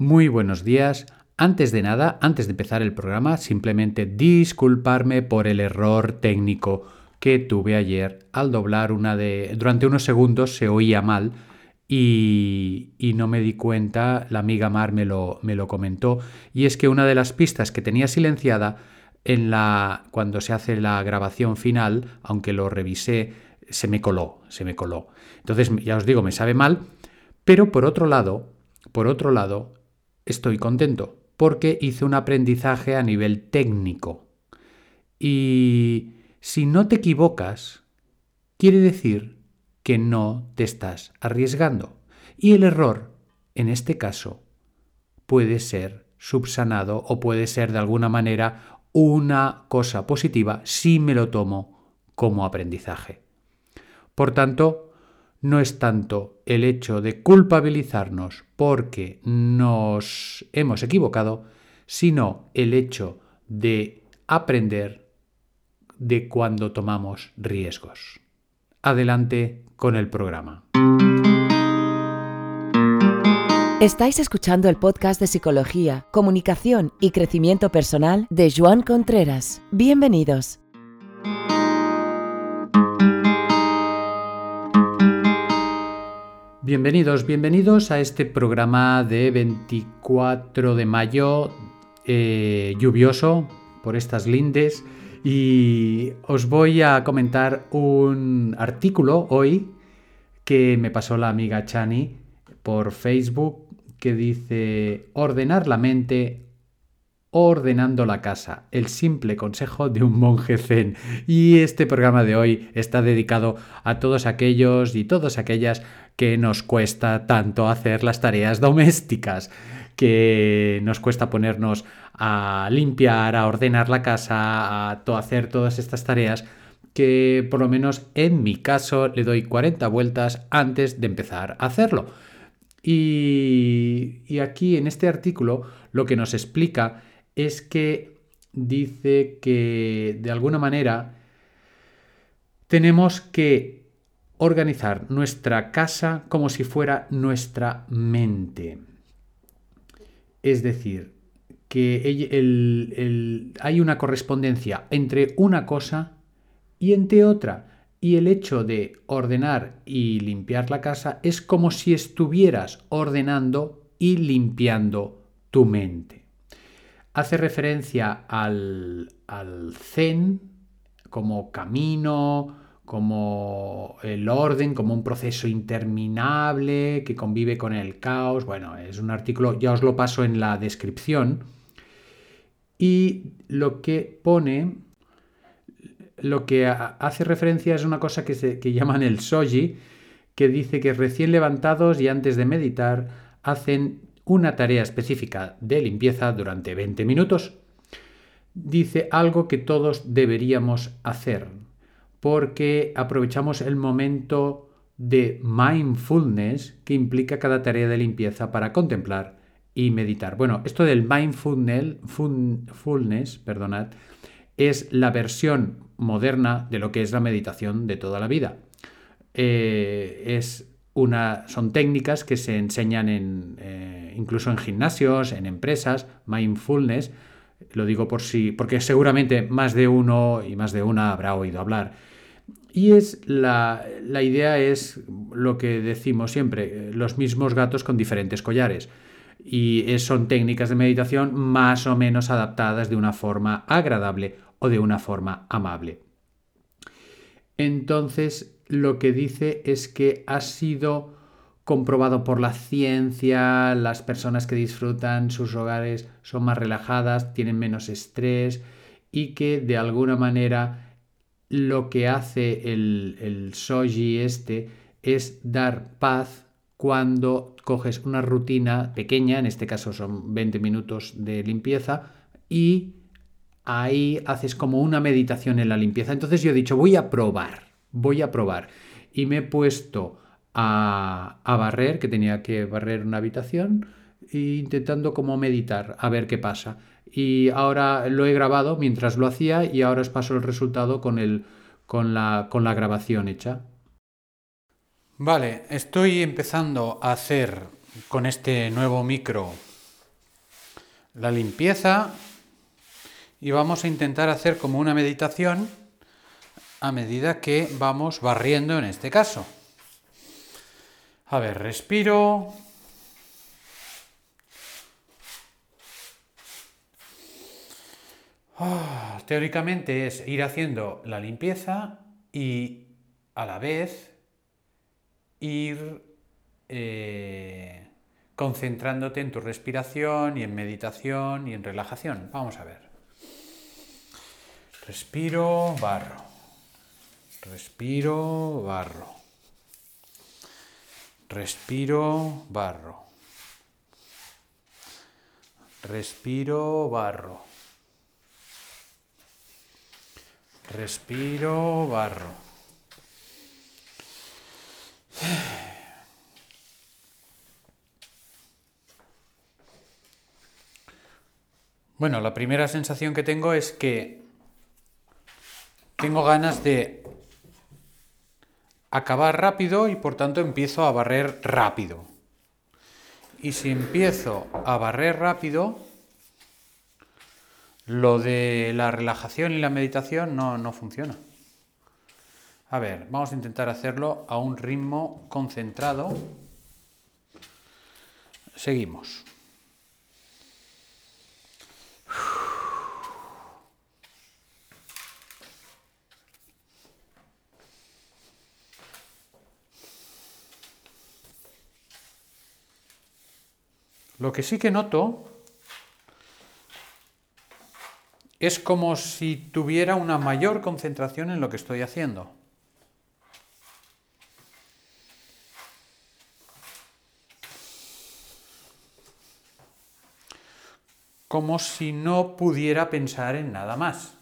Muy buenos días. Antes de nada, antes de empezar el programa, simplemente disculparme por el error técnico que tuve ayer al doblar una de... Durante unos segundos se oía mal y, y no me di cuenta, la amiga Mar me lo, me lo comentó, y es que una de las pistas que tenía silenciada en la, cuando se hace la grabación final, aunque lo revisé, se me coló, se me coló. Entonces, ya os digo, me sabe mal, pero por otro lado, por otro lado, estoy contento porque hice un aprendizaje a nivel técnico. Y si no te equivocas, quiere decir que no te estás arriesgando. Y el error, en este caso, puede ser subsanado o puede ser de alguna manera una cosa positiva si me lo tomo como aprendizaje. Por tanto, no es tanto el hecho de culpabilizarnos porque nos hemos equivocado, sino el hecho de aprender de cuando tomamos riesgos. Adelante con el programa. Estáis escuchando el podcast de Psicología, Comunicación y Crecimiento Personal de Joan Contreras. Bienvenidos. Bienvenidos, bienvenidos a este programa de 24 de mayo eh, lluvioso por estas lindes y os voy a comentar un artículo hoy que me pasó la amiga Chani por Facebook que dice ordenar la mente ordenando la casa, el simple consejo de un monje zen. Y este programa de hoy está dedicado a todos aquellos y todas aquellas que nos cuesta tanto hacer las tareas domésticas, que nos cuesta ponernos a limpiar, a ordenar la casa, a hacer todas estas tareas que por lo menos en mi caso le doy 40 vueltas antes de empezar a hacerlo. Y, y, aquí en este artículo lo que nos explica es que dice que de alguna manera tenemos que organizar nuestra casa como si fuera nuestra mente. Es decir, que hay una correspondencia entre una cosa y entre otra. Y el hecho de ordenar y limpiar la casa es como si estuvieras ordenando y limpiando tu mente. Hace referencia al, al zen como camino, como el orden, como un proceso interminable que convive con el caos. Bueno, es un artículo, ya os lo paso en la descripción. Y lo que pone, lo que hace referencia es una cosa que, se, que llaman el soji, que dice que recién levantados y antes de meditar hacen una tarea específica de limpieza durante 20 minutos. Dice algo que todos deberíamos hacer porque aprovechamos el momento de mindfulness que implica cada tarea de limpieza para contemplar y meditar. Bueno, esto del mindfulness, perdonad, es la versión moderna de lo que es la meditación de toda la vida. Eh, es una, son técnicas que se enseñan en, eh, incluso en gimnasios, en empresas, mindfulness. Lo digo por si, porque seguramente más de uno y más de una habrá oído hablar. Y es la, idea es lo que decimos siempre, los mismos gatos con diferentes collares. Y son técnicas de meditación más o menos adaptadas de una forma agradable o de una forma amable. Entonces, lo que dice es que ha sido comprobado por la ciencia, las personas que disfrutan sus hogares son más relajadas, tienen menos estrés y que de alguna manera lo que hace el, el soji este es dar paz cuando coges una rutina pequeña, en este caso son 20 minutos de limpieza, y ahí haces como una meditación en la limpieza. Entonces yo he dicho, voy a probar, voy a probar. Y me he puesto a, a barrer, que tenía que barrer una habitación, e intentando como meditar, a ver qué pasa y ahora lo he grabado mientras lo hacía y ahora os paso el resultado con, el, con, la, con la grabación hecha. Vale, estoy empezando a hacer con este nuevo micro la limpieza y vamos a intentar hacer como una meditación a medida que vamos barriendo en este caso. A ver, respiro. Ah, teóricamente es ir haciendo la limpieza y a la vez ir eh, concentrándote en tu respiración y en meditación y en relajación. Vamos a ver. Respiro, barro. Respiro, barro. Respiro, barro. Respiro, barro. Respiro, barro. Bueno, la primera sensación que tengo es que tengo ganas de acabar rápido y por tanto empiezo a barrer rápido. Y si empiezo a barrer rápido, lo de la relajación y la meditación no, no funciona. A ver, vamos a intentar hacerlo a un ritmo concentrado. Seguimos. Lo que sí que noto es como si tuviera una mayor concentración en lo que estoy haciendo. Como si no pudiera pensar en nada más.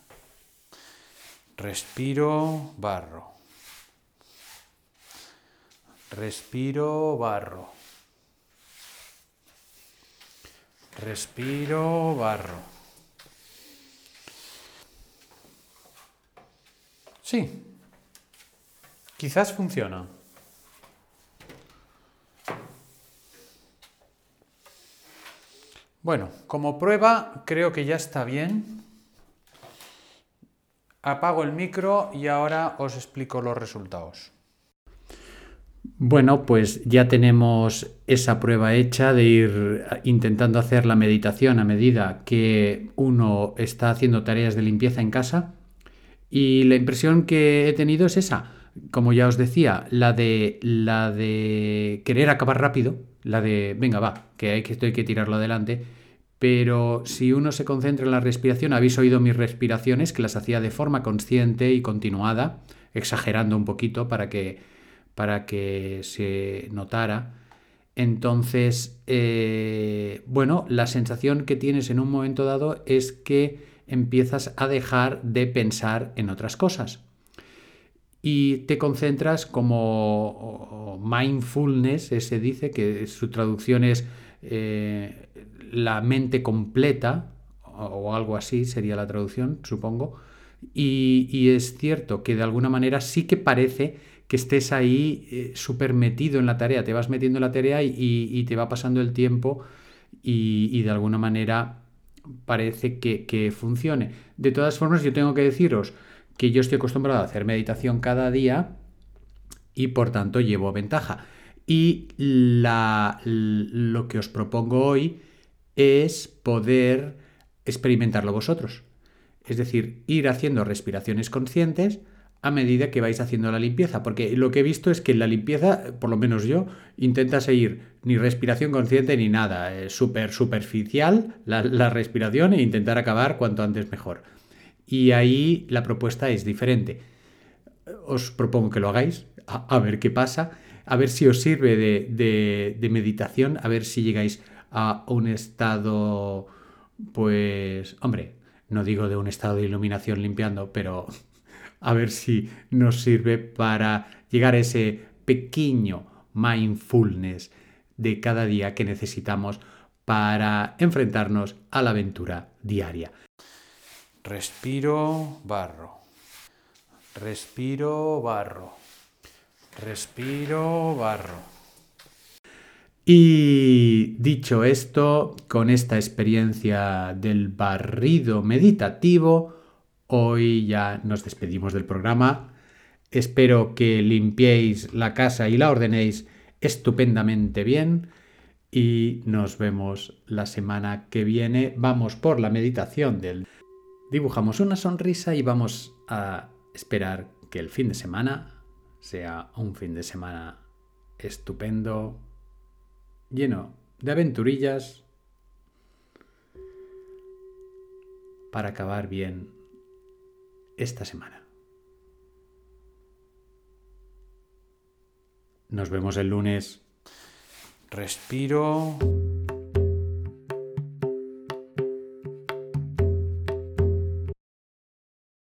Respiro, barro. Respiro, barro. Respiro, barro. Sí, quizás funciona. Bueno, como prueba creo que ya está bien. Apago el micro y ahora os explico los resultados. Bueno, pues ya tenemos esa prueba hecha de ir intentando hacer la meditación a medida que uno está haciendo tareas de limpieza en casa. Y la impresión que he tenido es esa. Como ya os decía, la de la de querer acabar rápido, la de venga, va, que hay que, esto hay que tirarlo adelante. Pero si uno se concentra en la respiración, habéis oído mis respiraciones, que las hacía de forma consciente y continuada, exagerando un poquito para que para que se notara. Entonces, eh, bueno, la sensación que tienes en un momento dado es que empiezas a dejar de pensar en otras cosas y te concentras como mindfulness, se dice que su traducción es eh, la mente completa o algo así sería la traducción, supongo. Y, y es cierto que de alguna manera sí que parece que estés ahí eh, súper metido en la tarea, te vas metiendo en la tarea y, te va pasando el tiempo y, de alguna manera parece que, funcione. De todas formas, yo tengo que deciros que yo estoy acostumbrado a hacer meditación cada día y por tanto llevo ventaja. Y lo que os propongo hoy es poder experimentarlo vosotros. Es decir, ir haciendo respiraciones conscientes, a medida que vais haciendo la limpieza, porque lo que he visto es que en la limpieza, por lo menos yo, intenta seguir ni respiración consciente ni nada, es súper superficial la, respiración e intentar acabar cuanto antes mejor. Y ahí la propuesta es diferente. Os propongo que lo hagáis, a, ver qué pasa, a ver si os sirve de, de meditación, a ver si llegáis a un estado, pues, hombre, no digo de un estado de iluminación limpiando, pero a ver si nos sirve para llegar a ese pequeño mindfulness de cada día que necesitamos para enfrentarnos a la aventura diaria. Respiro, barro. Respiro, barro. Respiro, barro. Y dicho esto, con esta experiencia del barrido meditativo, hoy ya nos despedimos del programa. Espero que limpiéis la casa y la ordenéis estupendamente bien y nos vemos la semana que viene. Vamos por la meditación del... Dibujamos una sonrisa y vamos a esperar que el fin de semana sea un fin de semana estupendo, lleno de aventurillas para acabar bien esta semana. Nos vemos el lunes. Respiro.